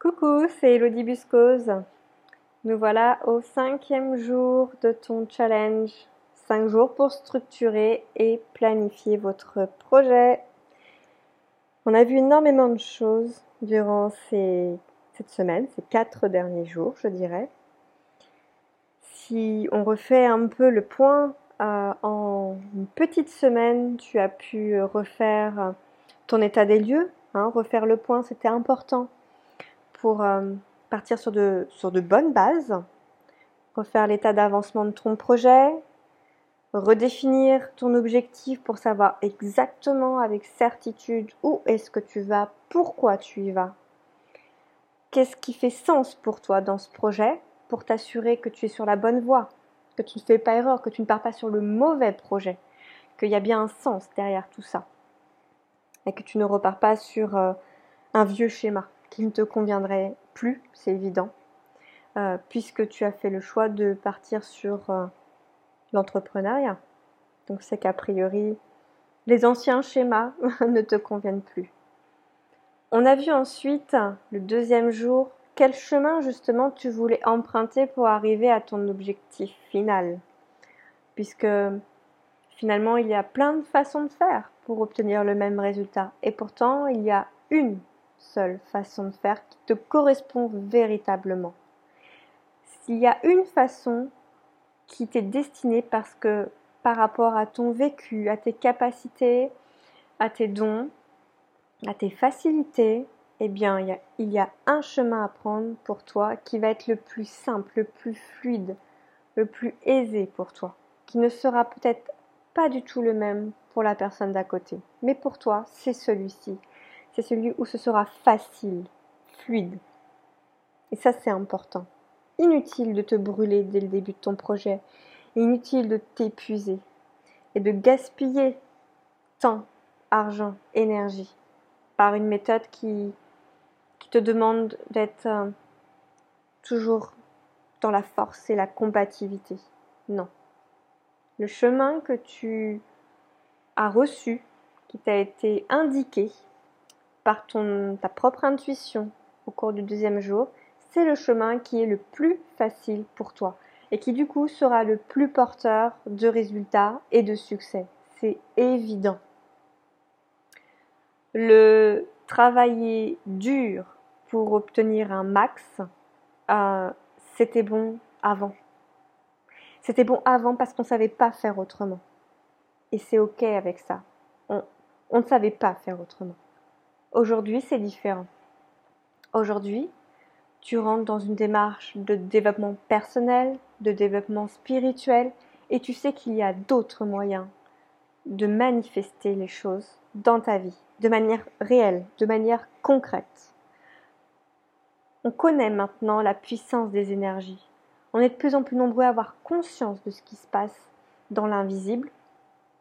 Coucou, c'est Elodie Buscose. Nous voilà au cinquième jour de ton challenge. Cinq jours pour structurer et planifier votre projet. On a vu énormément de choses durant cette semaine, ces quatre derniers jours, je dirais. Si on refait un peu le point, euh, en une petite semaine, tu as pu refaire ton état des lieux, hein, refaire le point, c'était important pour euh, partir sur de, bonnes bases, refaire l'état d'avancement de ton projet, redéfinir ton objectif pour savoir exactement avec certitude où est-ce que tu vas, pourquoi tu y vas, qu'est-ce qui fait sens pour toi dans ce projet pour t'assurer que tu es sur la bonne voie, que tu ne fais pas erreur, que tu ne pars pas sur le mauvais projet, qu'il y a bien un sens derrière tout ça et que tu ne repars pas sur euh, un vieux schéma qui ne te conviendrait plus, c'est évident, euh, puisque tu as fait le choix de partir sur euh, l'entrepreneuriat. Donc c'est qu'a priori, les anciens schémas ne te conviennent plus. On a vu ensuite, le deuxième jour, quel chemin justement tu voulais emprunter pour arriver à ton objectif final. Puisque finalement, il y a plein de façons de faire pour obtenir le même résultat. Et pourtant, il y a une seule façon de faire qui te correspond véritablement. S'il y a une façon qui t'est destinée parce que par rapport à ton vécu, à tes capacités, à tes dons, à tes facilités, eh bien, il y, a, il y a un chemin à prendre pour toi qui va être le plus simple, le plus fluide, le plus aisé pour toi, qui ne sera peut-être pas du tout le même pour la personne d'à côté. Mais pour toi, c'est celui-ci c'est celui où ce sera facile, fluide. Et ça, c'est important. Inutile de te brûler dès le début de ton projet. Inutile de t'épuiser et de gaspiller temps, argent, énergie par une méthode qui, te demande d'être euh, toujours dans la force et la combativité. Non. Le chemin que tu as reçu, qui t'a été indiqué, par ton, ta propre intuition au cours du deuxième jour, c'est le chemin qui est le plus facile pour toi et qui du coup sera le plus porteur de résultats et de succès. C'est évident. Le travailler dur pour obtenir un max, euh, c'était bon avant. C'était bon avant parce qu'on ne savait pas faire autrement. Et c'est OK avec ça. on ne savait pas faire autrement. Aujourd'hui, c'est différent. Aujourd'hui, tu rentres dans une démarche de développement personnel, de développement spirituel, et tu sais qu'il y a d'autres moyens de manifester les choses dans ta vie, de manière réelle, de manière concrète. On connaît maintenant la puissance des énergies. On est de plus en plus nombreux à avoir conscience de ce qui se passe dans l'invisible,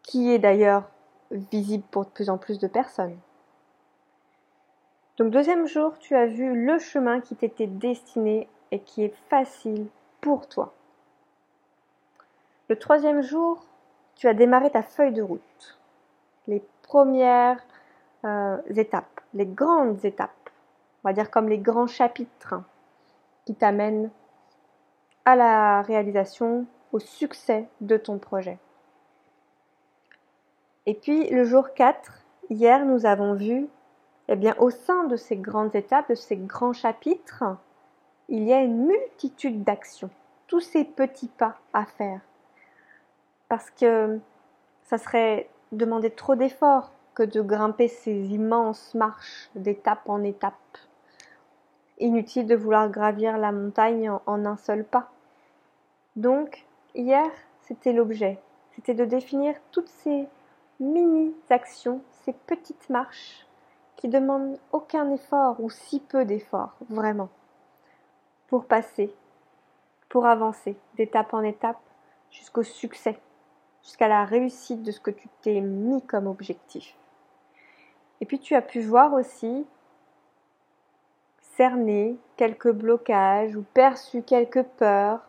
qui est d'ailleurs visible pour de plus en plus de personnes. Donc deuxième jour, tu as vu le chemin qui t'était destiné et qui est facile pour toi. Le troisième jour, tu as démarré ta feuille de route. Les premières euh, étapes, les grandes étapes, on va dire comme les grands chapitres qui t'amènent à la réalisation, au succès de ton projet. Et puis le jour 4, hier nous avons vu eh bien, au sein de ces grandes étapes, de ces grands chapitres, il y a une multitude d'actions, tous ces petits pas à faire. Parce que ça serait demander trop d'efforts que de grimper ces immenses marches d'étape en étape. Inutile de vouloir gravir la montagne en, un seul pas. Donc, hier, c'était l'objet. C'était de définir toutes ces mini-actions, ces petites marches qui demande aucun effort ou si peu d'effort, vraiment, pour passer, pour avancer d'étape en étape jusqu'au succès, jusqu'à la réussite de ce que tu t'es mis comme objectif. Et puis tu as pu voir aussi cerner quelques blocages ou perçu quelques peurs,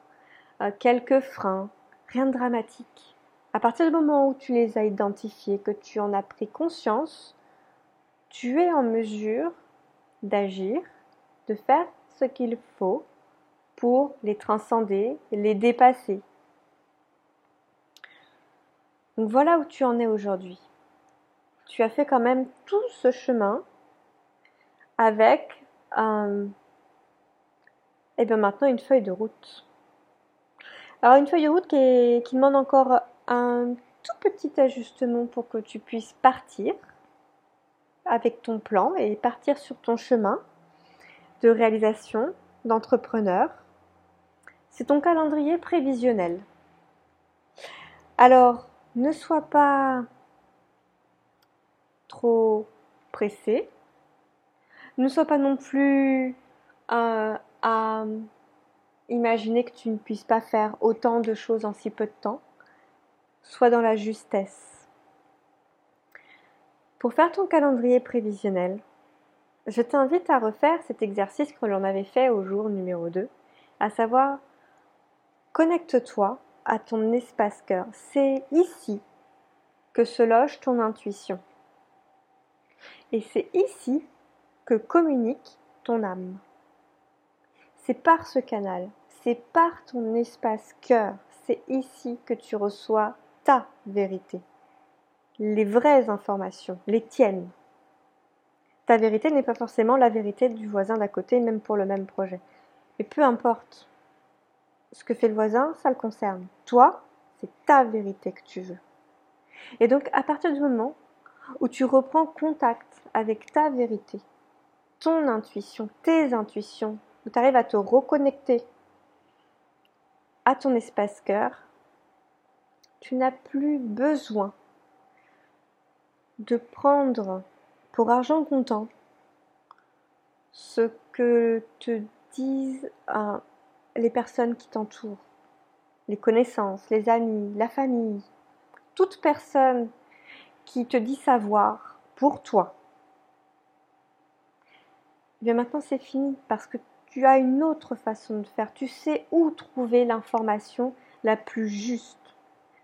euh, quelques freins, rien de dramatique. À partir du moment où tu les as identifiés, que tu en as pris conscience, tu es en mesure d'agir, de faire ce qu'il faut pour les transcender, les dépasser. Donc voilà où tu en es aujourd'hui. Tu as fait quand même tout ce chemin avec euh, et bien maintenant une feuille de route. Alors une feuille de route qui demande encore un tout petit ajustement pour que tu puisses partir avec ton plan et partir sur ton chemin de réalisation d'entrepreneur. C'est ton calendrier prévisionnel. Alors, ne sois pas trop pressé. Ne sois pas non plus euh, à imaginer que tu ne puisses pas faire autant de choses en si peu de temps. Sois dans la justesse. Pour faire ton calendrier prévisionnel, je t'invite à refaire cet exercice que l'on avait fait au jour numéro 2, à savoir connecte-toi à ton espace cœur. C'est ici que se loge ton intuition. Et c'est ici que communique ton âme. C'est par ce canal, c'est par ton espace cœur, c'est ici que tu reçois ta vérité, les vraies informations, les tiennes. Ta vérité n'est pas forcément la vérité du voisin d'à côté, même pour le même projet. Mais peu importe. Ce que fait le voisin, ça le concerne. Toi, c'est ta vérité que tu veux. Et donc, à partir du moment où tu reprends contact avec ta vérité, ton intuition, tes intuitions, où tu arrives à te reconnecter à ton espace cœur, tu n'as plus besoin de prendre pour argent comptant ce que te disent euh, les personnes qui t'entourent, les connaissances, les amis, la famille, toute personne qui te dit savoir pour toi. Eh bien maintenant c'est fini parce que tu as une autre façon de faire. Tu sais où trouver l'information la plus juste.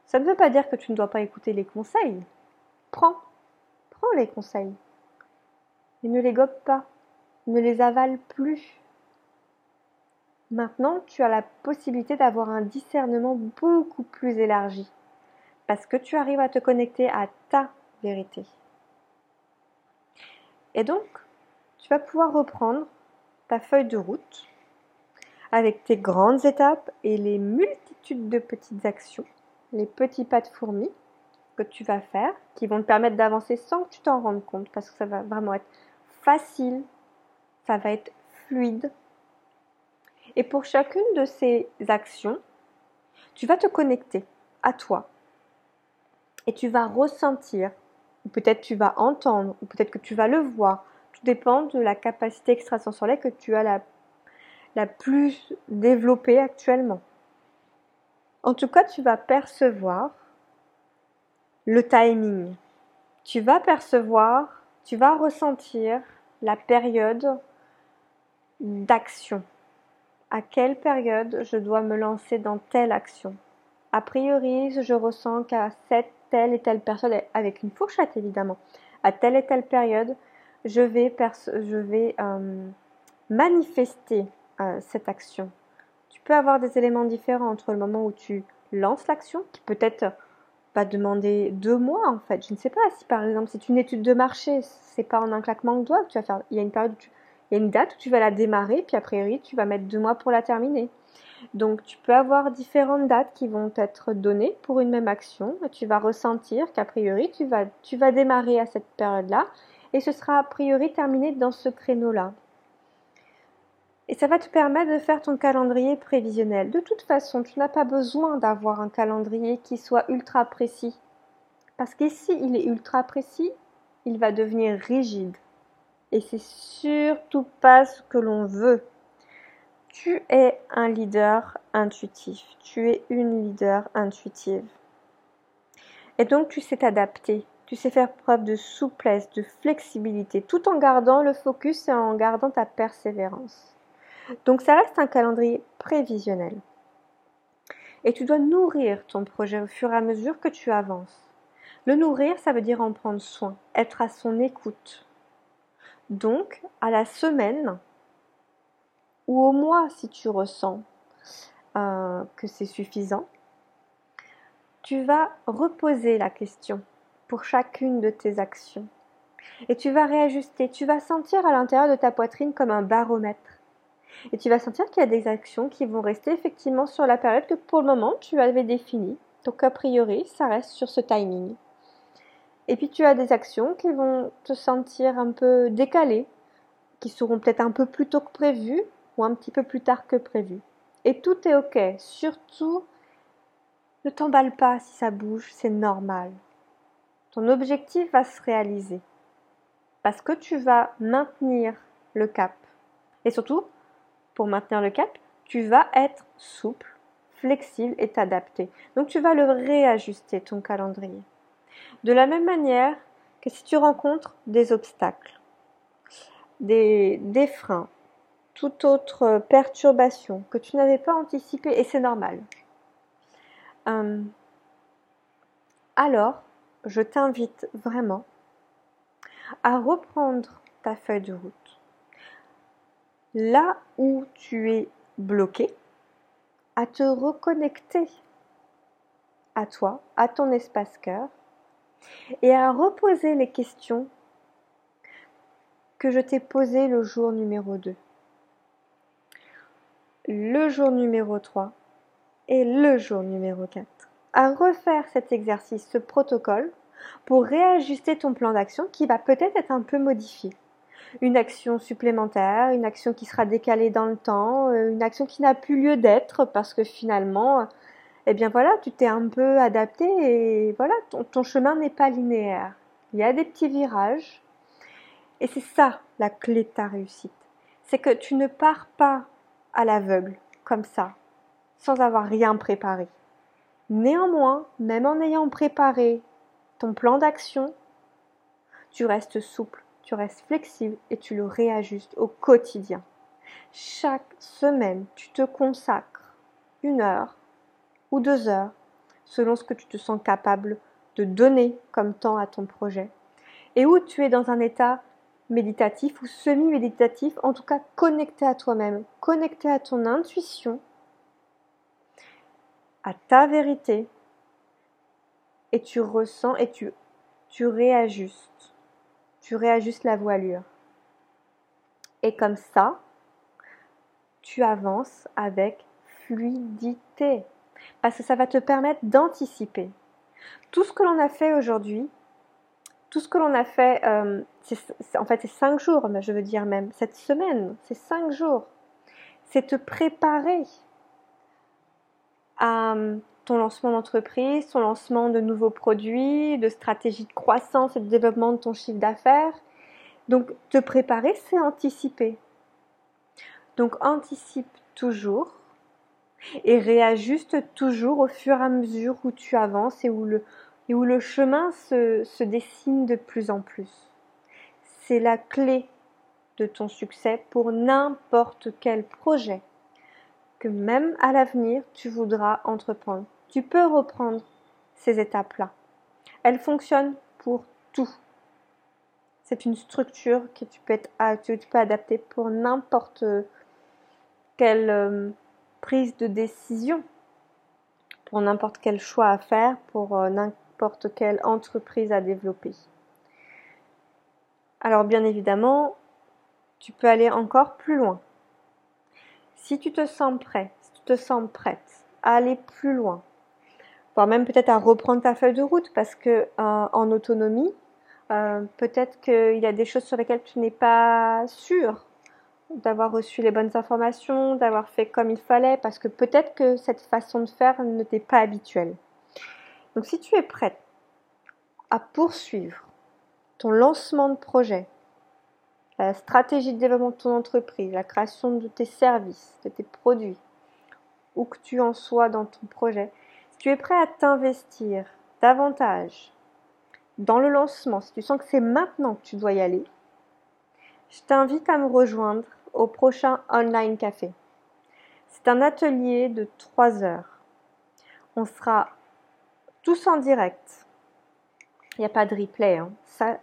Ça ne veut pas dire que tu ne dois pas écouter les conseils. Prends, prends les conseils. Et ne les gobe pas, ne les avale plus. Maintenant, tu as la possibilité d'avoir un discernement beaucoup plus élargi, parce que tu arrives à te connecter à ta vérité. Et donc, tu vas pouvoir reprendre ta feuille de route avec tes grandes étapes et les multitudes de petites actions les petits pas de fourmi que tu vas faire qui vont te permettre d'avancer sans que tu t'en rendes compte parce que ça va vraiment être facile, ça va être fluide. Et pour chacune de ces actions, tu vas te connecter à toi et tu vas ressentir, ou peut-être tu vas entendre, ou peut-être que tu vas le voir. Tout dépend de la capacité extrasensorielle que tu as la, la plus développée actuellement. En tout cas, tu vas percevoir le timing. Tu vas percevoir, tu vas ressentir la période d'action. À quelle période je dois me lancer dans telle action? A priori, je ressens qu'à cette telle et telle période, avec une fourchette évidemment, à telle et telle période, je vais, je vais euh, manifester euh, cette action peux avoir des éléments différents entre le moment où tu lances l'action, qui peut-être va demander deux mois en fait. Je ne sais pas si par exemple c'est une étude de marché, c'est pas en un claquement de doigts que tu vas faire. Il y a une période, il y a une date où tu vas la démarrer, puis a priori tu vas mettre deux mois pour la terminer. Donc tu peux avoir différentes dates qui vont être données pour une même action. Et tu vas ressentir qu'a priori tu vas, tu vas démarrer à cette période-là et ce sera a priori terminé dans ce créneau-là. Et ça va te permettre de faire ton calendrier prévisionnel. De toute façon, tu n'as pas besoin d'avoir un calendrier qui soit ultra précis. Parce qu'ici, il est ultra précis, il va devenir rigide. Et c'est surtout pas ce que l'on veut. Tu es un leader intuitif. Tu es une leader intuitive. Et donc, tu sais t'adapter. Tu sais faire preuve de souplesse, de flexibilité, tout en gardant le focus et en gardant ta persévérance. Donc ça reste un calendrier prévisionnel. Et tu dois nourrir ton projet au fur et à mesure que tu avances. Le nourrir, ça veut dire en prendre soin, être à son écoute. Donc, à la semaine, ou au mois si tu ressens euh, que c'est suffisant, tu vas reposer la question pour chacune de tes actions. Et tu vas réajuster, tu vas sentir à l'intérieur de ta poitrine comme un baromètre. Et tu vas sentir qu'il y a des actions qui vont rester effectivement sur la période que pour le moment tu avais définie. Donc a priori, ça reste sur ce timing. Et puis tu as des actions qui vont te sentir un peu décalées, qui seront peut-être un peu plus tôt que prévu ou un petit peu plus tard que prévu. Et tout est ok. Surtout, ne t'emballe pas si ça bouge, c'est normal. Ton objectif va se réaliser. Parce que tu vas maintenir le cap. Et surtout, pour maintenir le cap, tu vas être souple, flexible et t'adapter. Donc tu vas le réajuster, ton calendrier. De la même manière que si tu rencontres des obstacles, des, freins, toute autre perturbation que tu n'avais pas anticipée, et c'est normal. Euh, alors, je t'invite vraiment à reprendre ta feuille de route. Là où tu es bloqué, à te reconnecter à toi, à ton espace cœur, et à reposer les questions que je t'ai posées le jour numéro 2 le jour numéro 3 et le jour numéro 4. À refaire cet exercice, ce protocole, pour réajuster ton plan d'action qui va peut-être être un peu modifié. Une action supplémentaire, une action qui sera décalée dans le temps, euh, une action qui n'a plus lieu d'être parce que finalement, eh bien voilà, tu t'es un peu adapté et voilà, ton, ton chemin n'est pas linéaire. Il y a des petits virages et c'est ça la clé de ta réussite. C'est que tu ne pars pas à l'aveugle, comme ça, sans avoir rien préparé. Néanmoins, même en ayant préparé ton plan d'action, tu restes souple, tu restes flexible et tu le réajustes au quotidien. Chaque semaine, tu te consacres une heure ou deux heures selon ce que tu te sens capable de donner comme temps à ton projet et où tu es dans un état méditatif ou semi-méditatif, en tout cas connecté à toi-même, connecté à ton intuition, à ta vérité, et tu ressens et tu, tu réajustes, tu réajustes la voilure. Et comme ça, tu avances avec fluidité, parce que ça va te permettre d'anticiper. Tout ce que l'on a fait aujourd'hui, tout ce que l'on a fait, euh, en fait c'est cinq jours, je veux dire même cette semaine, c'est cinq jours. C'est te préparer à ton lancement d'entreprise, ton lancement de nouveaux produits, de stratégie de croissance et de développement de ton chiffre d'affaires. Donc te préparer, c'est anticiper. Donc anticipe toujours et réajuste toujours au fur et à mesure où tu avances et où le, et où le chemin se, dessine de plus en plus. C'est la clé de ton succès pour n'importe quel projet que même à l'avenir tu voudras entreprendre. Tu peux reprendre ces étapes-là. Elles fonctionnent pour tout. C'est une structure que tu peux, adapter pour n'importe quelle euh, prise de décision, pour n'importe quel choix à faire, pour euh, n'importe quelle entreprise à développer. Alors bien évidemment, tu peux aller encore plus loin. Si tu te sens prêt, si tu te sens prête à aller plus loin, voire même peut-être à reprendre ta feuille de route parce que euh, en autonomie, euh, peut-être qu'il y a des choses sur lesquelles tu n'es pas sûr d'avoir reçu les bonnes informations, d'avoir fait comme il fallait, parce que peut-être que cette façon de faire ne t'est pas habituelle. Donc si tu es prête à poursuivre ton lancement de projet, la stratégie de développement de ton entreprise, la création de tes services, de tes produits, où que tu en sois dans ton projet, tu es prêt à t'investir davantage dans le lancement, si tu sens que c'est maintenant que tu dois y aller, je t'invite à me rejoindre au prochain online café. C'est un atelier de 3 heures. On sera tous en direct. Il n'y a pas de replay. Hein.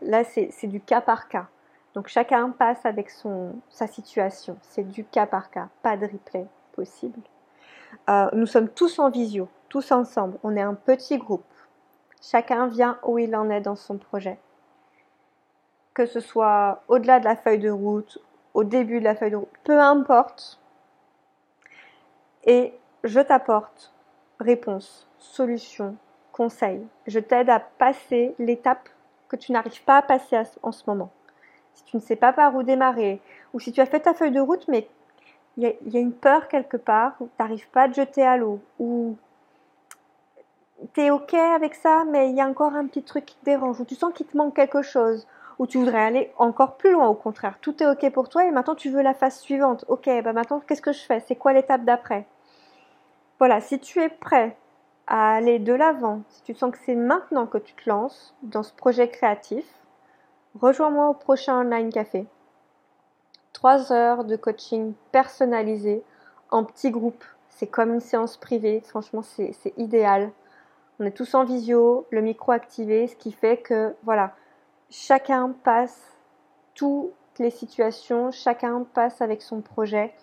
Là, c'est du cas par cas. Donc chacun passe avec sa situation. C'est du cas par cas, pas de replay possible. Euh, nous sommes tous en visio, tous ensemble. On est un petit groupe. Chacun vient où il en est dans son projet. Que ce soit au-delà de la feuille de route, au début de la feuille de route, peu importe. Et je t'apporte réponse, solution, conseil. Je t'aide à passer l'étape que tu n'arrives pas à passer en ce moment. Si tu ne sais pas par où démarrer, ou si tu as fait ta feuille de route, mais il y, a une peur quelque part, tu n'arrives pas à te jeter à l'eau, ou tu es OK avec ça, mais il y a encore un petit truc qui te dérange, ou tu sens qu'il te manque quelque chose, ou tu voudrais aller encore plus loin, au contraire. Tout est OK pour toi et maintenant tu veux la phase suivante. OK, bah maintenant qu'est-ce que je fais? C'est quoi l'étape d'après? Voilà, si tu es prêt à aller de l'avant, si tu sens que c'est maintenant que tu te lances dans ce projet créatif, rejoins-moi au prochain online café. Trois heures de coaching personnalisé en petit groupe. C'est comme une séance privée. Franchement, c'est idéal. On est tous en visio, le micro activé, ce qui fait que, voilà, chacun passe toutes les situations, chacun passe avec son projet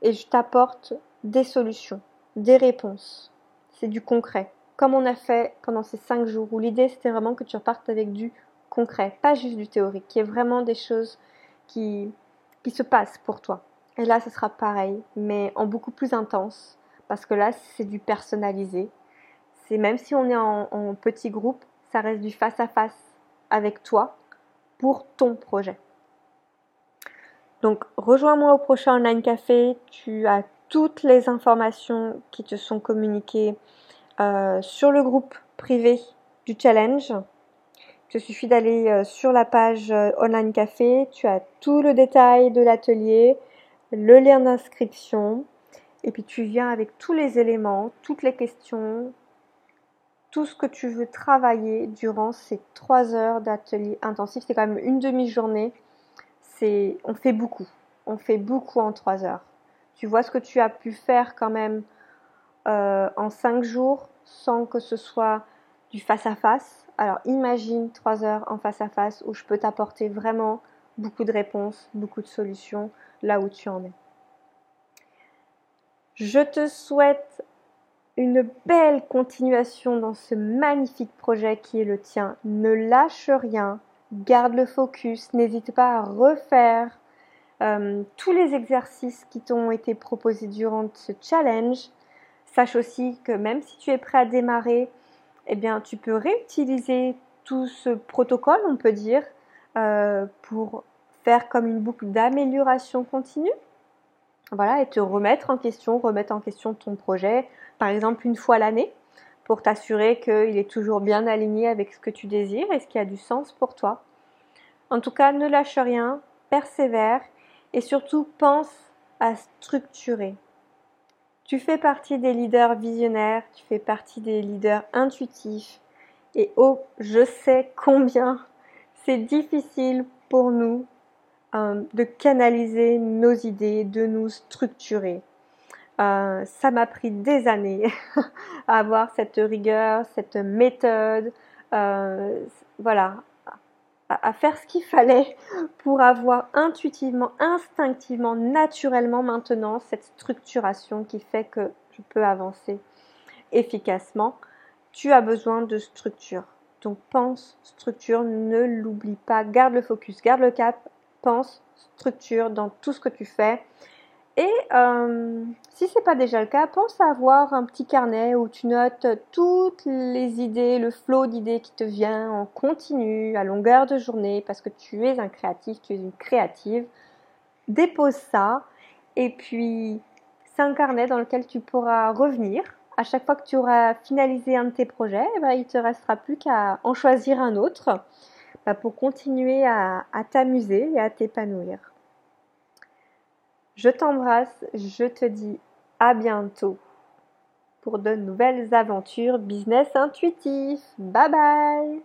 et je t'apporte des solutions, des réponses. C'est du concret. Comme on a fait pendant ces cinq jours où l'idée c'était vraiment que tu repartes avec du concret, pas juste du théorique, qui est vraiment des choses qui, qui se passent pour toi. Et là, ce sera pareil, mais en beaucoup plus intense, parce que là, c'est du personnalisé. C'est même si on est en, petit groupe, ça reste du face à face avec toi pour ton projet. Donc rejoins-moi au prochain online café. Tu as toutes les informations qui te sont communiquées euh, sur le groupe privé du challenge. Il te suffit d'aller euh, sur la page euh, online café. Tu as tout le détail de l'atelier, le lien d'inscription. Et puis tu viens avec tous les éléments, toutes les questions, tout ce que tu veux travailler durant ces trois heures d'atelier intensif. C'est quand même une demi-journée. On fait beaucoup. On fait beaucoup en trois heures. Tu vois ce que tu as pu faire quand même euh, en cinq jours sans que ce soit du face à face. Alors imagine trois heures en face à face où je peux t'apporter vraiment beaucoup de réponses, beaucoup de solutions là où tu en es. Je te souhaite une belle continuation dans ce magnifique projet qui est le tien. Ne lâche rien, garde le focus, n'hésite pas à refaire euh, tous les exercices qui t'ont été proposés durant ce challenge. Sache aussi que même si tu es prêt à démarrer, eh bien, tu peux réutiliser tout ce protocole, on peut dire, euh, pour faire comme une boucle d'amélioration continue. Voilà, et te remettre en question, remettre en question ton projet, par exemple une fois l'année, pour t'assurer qu'il est toujours bien aligné avec ce que tu désires et ce qui a du sens pour toi. En tout cas, ne lâche rien, persévère et surtout pense à structurer. Tu fais partie des leaders visionnaires, tu fais partie des leaders intuitifs et oh, je sais combien c'est difficile pour nous euh, de canaliser nos idées, de nous structurer. Euh, ça m'a pris des années à avoir cette rigueur, cette méthode, euh, voilà, à, à, faire ce qu'il fallait pour avoir intuitivement, instinctivement, naturellement maintenant cette structuration qui fait que je peux avancer efficacement. Tu as besoin de structure. Donc pense structure, ne l'oublie pas, garde le focus, garde le cap, pense structure dans tout ce que tu fais. Et euh, si c'est pas déjà le cas, pense à avoir un petit carnet où tu notes toutes les idées, le flot d'idées qui te vient en continu, à longueur de journée, parce que tu es un créatif, tu es une créative. Dépose ça, et puis c'est un carnet dans lequel tu pourras revenir. À chaque fois que tu auras finalisé un de tes projets, eh ben, il te restera plus qu'à en choisir un autre bah, pour continuer à t'amuser et à t'épanouir. Je t'embrasse, je te dis à bientôt pour de nouvelles aventures business intuitif. Bye bye